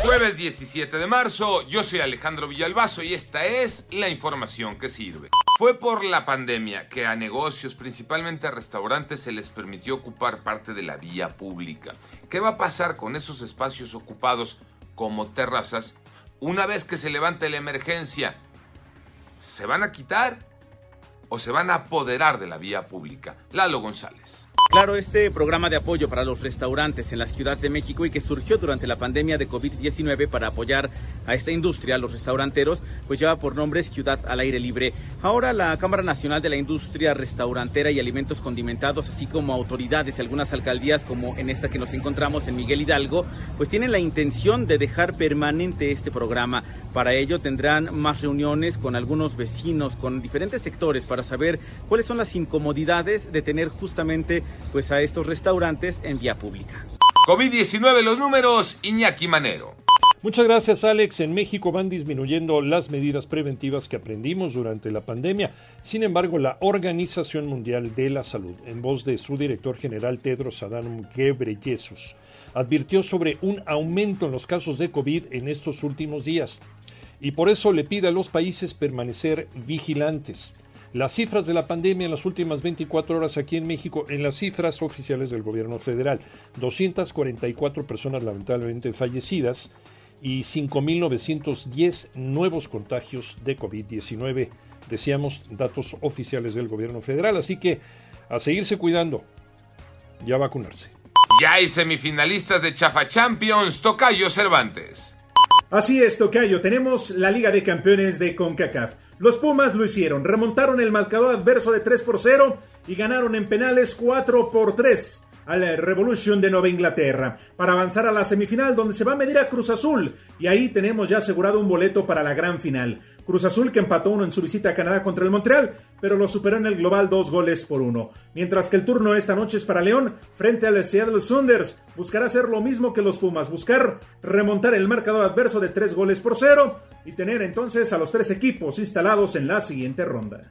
Jueves 17 de marzo, yo soy Alejandro Villalbazo y esta es la información que sirve. Fue por la pandemia que a negocios, principalmente a restaurantes, se les permitió ocupar parte de la vía pública. ¿Qué va a pasar con esos espacios ocupados como terrazas una vez que se levante la emergencia? ¿Se van a quitar o se van a apoderar de la vía pública? Lalo González. Claro, este programa de apoyo para los restaurantes en la Ciudad de México y que surgió durante la pandemia de COVID-19 para apoyar a esta industria, a los restauranteros, pues lleva por nombre Ciudad al Aire Libre. Ahora la Cámara Nacional de la Industria Restaurantera y Alimentos Condimentados, así como autoridades de algunas alcaldías, como en esta que nos encontramos en Miguel Hidalgo, pues tienen la intención de dejar permanente este programa. Para ello tendrán más reuniones con algunos vecinos, con diferentes sectores, para saber cuáles son las incomodidades de tener justamente pues a estos restaurantes en vía pública. COVID-19 los números, Iñaki Manero. Muchas gracias Alex. En México van disminuyendo las medidas preventivas que aprendimos durante la pandemia. Sin embargo, la Organización Mundial de la Salud, en voz de su director general Tedros Adhanom Ghebreyesus, advirtió sobre un aumento en los casos de COVID en estos últimos días y por eso le pide a los países permanecer vigilantes. Las cifras de la pandemia en las últimas 24 horas aquí en México, en las cifras oficiales del gobierno federal, 244 personas lamentablemente fallecidas y 5.910 nuevos contagios de COVID-19. Decíamos datos oficiales del gobierno federal, así que a seguirse cuidando y a vacunarse. Ya hay semifinalistas de Chafa Champions, Tocayo Cervantes. Así es, Tocayo, tenemos la Liga de Campeones de CONCACAF. Los Pumas lo hicieron, remontaron el marcador adverso de 3 por 0 y ganaron en penales 4 por 3 a la Revolution de Nueva Inglaterra para avanzar a la semifinal donde se va a medir a Cruz Azul y ahí tenemos ya asegurado un boleto para la gran final. Cruz Azul que empató uno en su visita a Canadá contra el Montreal, pero lo superó en el global dos goles por uno. Mientras que el turno esta noche es para León frente al Seattle Sounders. Buscará hacer lo mismo que los Pumas, buscar remontar el marcador adverso de tres goles por cero y tener entonces a los tres equipos instalados en la siguiente ronda.